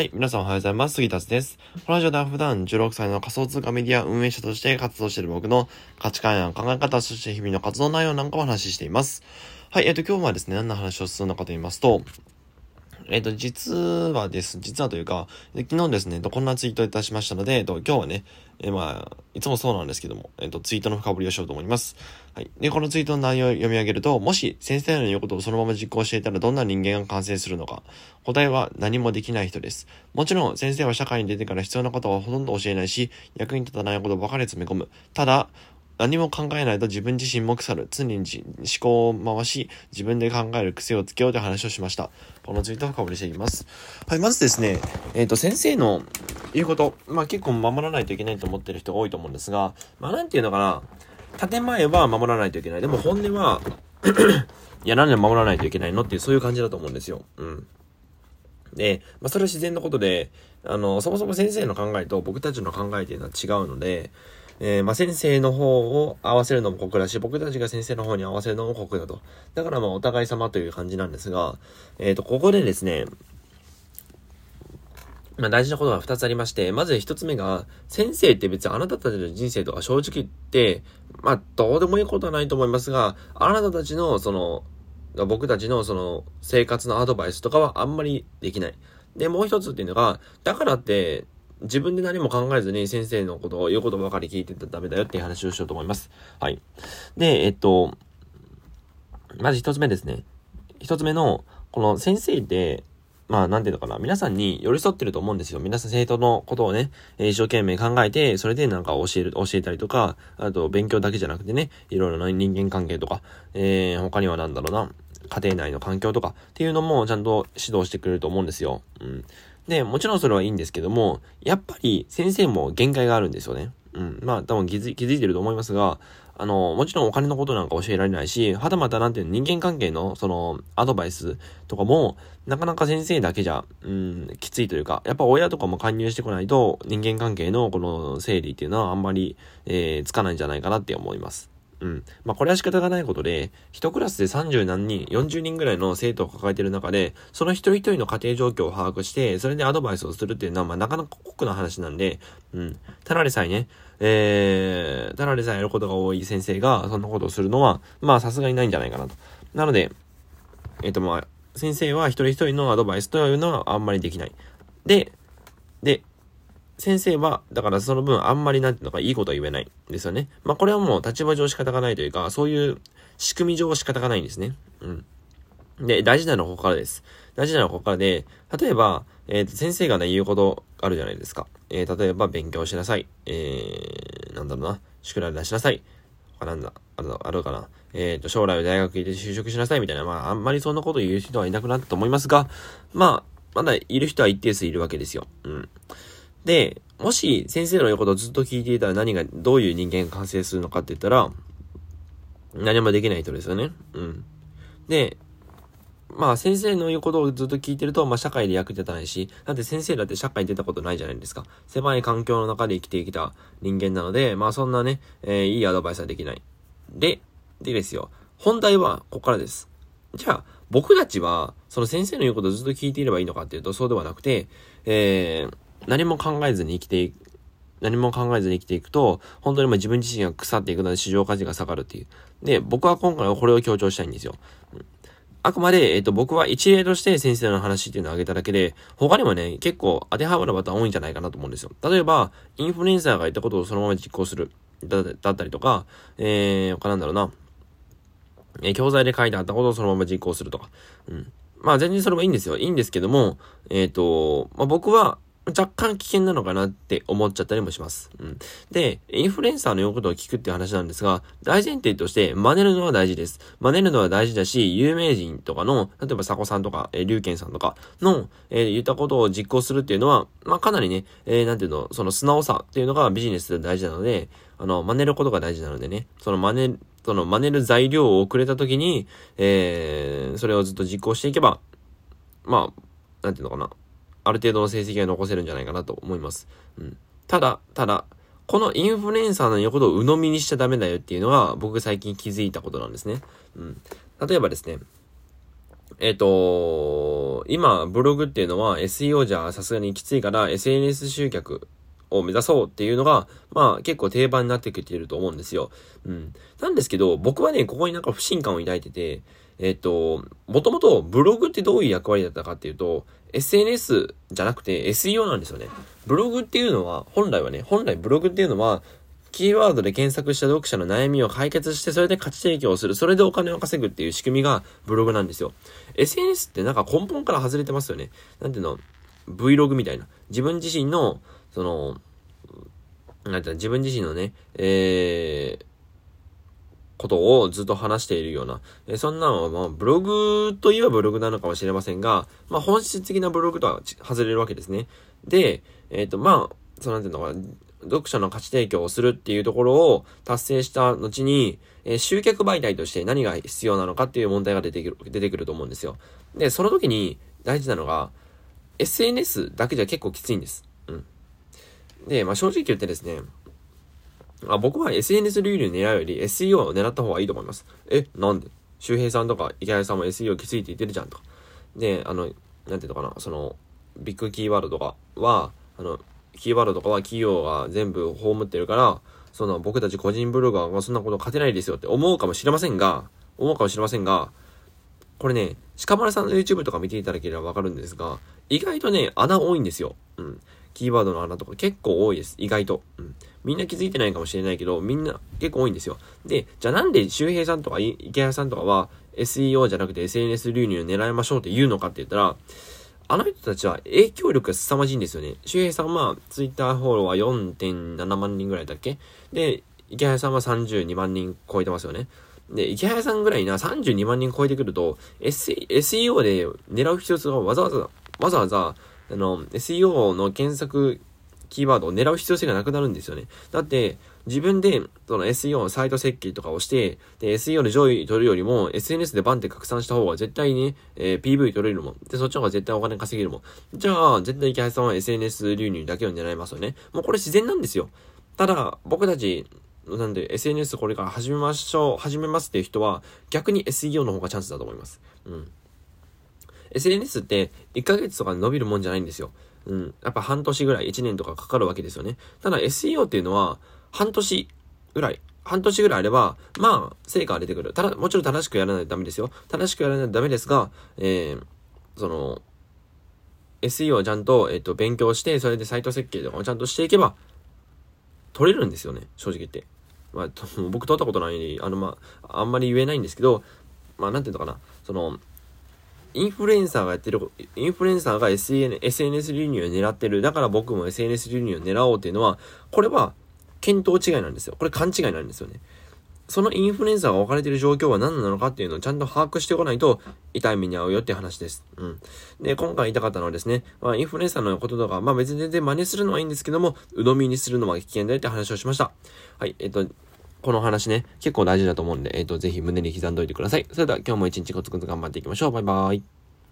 はい、皆さんおはようございます。杉達です。このラジオでは普段16歳の仮想通貨メディア運営者として活動している僕の価値観や考え方、そして日々の活動内容なんかをお話ししています。はい、えっ、ー、と、今日はですね、何の話をするのかと言いますと、えっ、ー、と、実はです、実はというか、昨日ですね、こんなツイートいたしましたので、えっ、と、今日はね、えー、まあ、いつもそうなんですけども、えっ、と、ツイートの深掘りをしようと思います。はい。で、このツイートの内容を読み上げると、もし先生の言うことをそのまま実行していたらどんな人間が完成するのか。答えは何もできない人です。もちろん、先生は社会に出てから必要なことはほとんど教えないし、役に立たないことばかり詰め込む。ただ、何も考えないと自分自身も腐る。常に思考を回し、自分で考える癖をつけようという話をしました。このツイートを深掘りしていきます。はい、まずですね、えっ、ー、と、先生の言うこと、まあ結構守らないといけないと思ってる人が多いと思うんですが、まあなんていうのかな、建前は守らないといけない。でも本音は いや、なんで守らないといけないの？っていう、そういう感じだと思うんですよ。うん。で、まあそれは自然なことで、あの、そもそも先生の考えと僕たちの考えっていうのは違うので、えー、まあ、先生の方を合わせるのも酷だし、僕たちが先生の方に合わせるのも酷だと。だからまあ、お互い様という感じなんですが、えっ、ー、と、ここでですね、まあ大事なことが2つありまして、まず1つ目が、先生って別にあなたたちの人生とか正直言って、まあどうでもいいことはないと思いますが、あなたたちのその、僕たちのその生活のアドバイスとかはあんまりできない。で、もう一つっていうのが、だからって、自分で何も考えずに先生のことを言うことばかり聞いてたらダメだよっていう話をしようと思います。はい。で、えっと、まず一つ目ですね。一つ目の、この先生って、まあ、なんていうのかな。皆さんに寄り添ってると思うんですよ。皆さん生徒のことをね、一生懸命考えて、それでなんか教える、教えたりとか、あと勉強だけじゃなくてね、いろいろな人間関係とか、えー、他にはなんだろうな、家庭内の環境とかっていうのもちゃんと指導してくれると思うんですよ。うん。で、もちろんそれはいいんですけども、やっぱり先生も限界があるんですよね。うん。まあ、多分気づ気づいてると思いますが、あの、もちろんお金のことなんか教えられないし、はたまたなんていうの、人間関係の、その、アドバイスとかも、なかなか先生だけじゃ、うん、きついというか、やっぱ親とかも加入してこないと、人間関係のこの整理っていうのはあんまり、えー、つかないんじゃないかなって思います。うん。まあ、これは仕方がないことで、一クラスで30何人、40人ぐらいの生徒を抱えている中で、その一人一人の家庭状況を把握して、それでアドバイスをするっていうのは、まあ、なかなか酷な話なんで、うん。ただでさえね、えー、ただでさえやることが多い先生が、そんなことをするのは、まあ、さすがにないんじゃないかなと。なので、えっ、ー、と、まあ、先生は一人一人のアドバイスというのはあんまりできない。で、で、先生は、だからその分あんまりなんていうのかいいことは言えないんですよね。まあこれはもう立場上仕方がないというか、そういう仕組み上仕方がないんですね。うん。で、大事なのはここからです。大事なのはここからで、例えば、えっ、ー、と、先生がね、言うことあるじゃないですか。えー、例えば、勉強しなさい。えー、なんだろうな。宿題出しなさい。他なんだ、あるあるかな。えっ、ー、と、将来は大学行って就職しなさいみたいな、まあ、あんまりそんなこと言う人はいなくなったと思いますが、まあ、まだいる人は一定数いるわけですよ。うん。で、もし先生の言うことをずっと聞いていたら何が、どういう人間が完成するのかって言ったら、何もできない人ですよね。うん。で、まあ先生の言うことをずっと聞いてると、まあ社会で役に立たないし、だって先生だって社会に出たことないじゃないですか。狭い環境の中で生きてきた人間なので、まあそんなね、えー、いいアドバイスはできない。で、でですよ。本題はここからです。じゃあ、僕たちは、その先生の言うことをずっと聞いていればいいのかっていうと、そうではなくて、えー、何も考えずに生きていく、何も考えずに生きていくと、本当にも自分自身が腐っていくので市場価値が下がるっていう。で、僕は今回はこれを強調したいんですよ。あくまで、えっ、と、僕は一例として先生の話っていうのを挙げただけで、他にもね、結構当てはまるパターン多いんじゃないかなと思うんですよ。例えば、インフルエンサーが言ったことをそのまま実行する。だだったりとか、えー、他なんだろうな。えー、教材で書いてあったことをそのまま実行するとか。うん。まあ全然それもいいんですよ。いいんですけども、えっ、ー、と、まあ僕は、若干危険なのかなって思っちゃったりもします。うん。で、インフルエンサーの言うことを聞くっていう話なんですが、大前提として真似るのは大事です。真似るのは大事だし、有名人とかの、例えば佐古さんとか、えー、龍賢さんとかの、えー、言ったことを実行するっていうのは、まあ、かなりね、えー、なんていうの、その素直さっていうのがビジネスで大事なので、あの、真似ることが大事なのでね、その真似、その真似る材料をくれた時に、えー、それをずっと実行していけば、まあ、なんていうのかな。ある程度の成績が残せるんじゃないかなと思います。うん。ただ、ただ、このインフルエンサーの言うことを鵜呑みにしちゃダメだよっていうのが僕最近気づいたことなんですね。うん。例えばですね、えっ、と、今、ブログっていうのは SEO じゃさすがにきついから SNS 集客を目指そうっていうのが、まあ結構定番になってきてると思うんですよ。うん。なんですけど、僕はね、ここになんか不信感を抱いてて、えっ、と、もともとブログってどういう役割だったかっていうと、SNS じゃなくて SEO なんですよね。ブログっていうのは、本来はね、本来ブログっていうのは、キーワードで検索した読者の悩みを解決して、それで価値提供をする。それでお金を稼ぐっていう仕組みがブログなんですよ。SNS ってなんか根本から外れてますよね。なんていうの ?Vlog みたいな。自分自身の、その、なんて自分自身のね、えー、ことをずっと話しているような、えそんなのは、まあ、ブログといえばブログなのかもしれませんが、まあ、本質的なブログとは外れるわけですね。で、えっ、ー、と、まあ、そうなんていうのかな、読者の価値提供をするっていうところを達成した後に、えー、集客媒体として何が必要なのかっていう問題が出てくる、出てくると思うんですよ。で、その時に大事なのが、SNS だけじゃ結構きついんです。で、まあ正直言ってですね、あ僕は SNS 流入狙うより SEO を狙った方がいいと思います。え、なんで？周平さんとか池谷さんも SEO きついて言ってるじゃんとか。で、あの、なんていうのかな、その、ビッグキーワードとかは、あの、キーワードとかは企業が全部葬ってるから、その僕たち個人ブロガーがそんなこと勝てないですよって思うかもしれませんが、思うかもしれませんが、これね、鹿丸さんの YouTube とか見ていただければわかるんですが、意外とね、穴多いんですよ。うん。キーワードの穴とか結構多いです。意外と。うん。みんな気づいてないかもしれないけど、みんな結構多いんですよ。で、じゃあなんで周平さんとか池谷さんとかは SEO じゃなくて SNS 流入を狙いましょうって言うのかって言ったら、あの人たちは影響力が凄まじいんですよね。周平さんは、ツイッターフォロワー4.7万人ぐらいだっけ？で、池谷さんは32万人超えてますよね。で、池谷さんぐらいな32万人超えてくると、SEO で狙う必要がわざわざ、わざわざ、あの、SEO の検索キーワードを狙う必要性がなくなるんですよね。だって、自分で、その SEO のサイト設計とかをして、で、SEO の上位取るよりも、SNS でバンって拡散した方が絶対に、えー、PV 取れるもん。で、そっちの方が絶対お金稼げるもん。じゃあ、絶対池橋さんは SNS 流入だけを狙いますよね。もうこれ自然なんですよ。ただ、僕たち、なんで SNS これから始めましょう、始めますっていう人は、逆に SEO の方がチャンスだと思います。うん。SNS って1ヶ月とか伸びるもんじゃないんですよ。うん。やっぱ半年ぐらい、1年とかかかるわけですよね。ただ SEO っていうのは、半年ぐらい、半年ぐらいあれば、まあ、成果が出てくる。ただ、もちろん正しくやらないとダメですよ。正しくやらないとダメですが、えー、その、SEO をちゃんと、えっ、ー、と、勉強して、それでサイト設計とかをちゃんとしていけば、取れるんですよね、正直言って。まあ、僕取ったことない、あの、まあ、あんまり言えないんですけど、まあ、なんていうのかな、その、インフルエンサーがやってる、インフルエンサーが SN SNS 流入を狙ってる。だから僕も SNS 流入を狙おうっていうのは、これは見当違いなんですよ。これ勘違いなんですよね。そのインフルエンサーが置かれてる状況は何なのかっていうのをちゃんと把握しておかないと痛い目に遭うよって話です。うん。で、今回言いたかったのはですね、まあ、インフルエンサーのこととか、まあ別に全然真似するのはいいんですけども、鵜呑みにするのは危険だよって話をしました。はい、えっと、この話ね、結構大事だと思うんで、えっ、ー、と、ぜひ胸に刻んどいてください。それでは今日も一日コツコツ頑張っていきましょう。バイバーイ。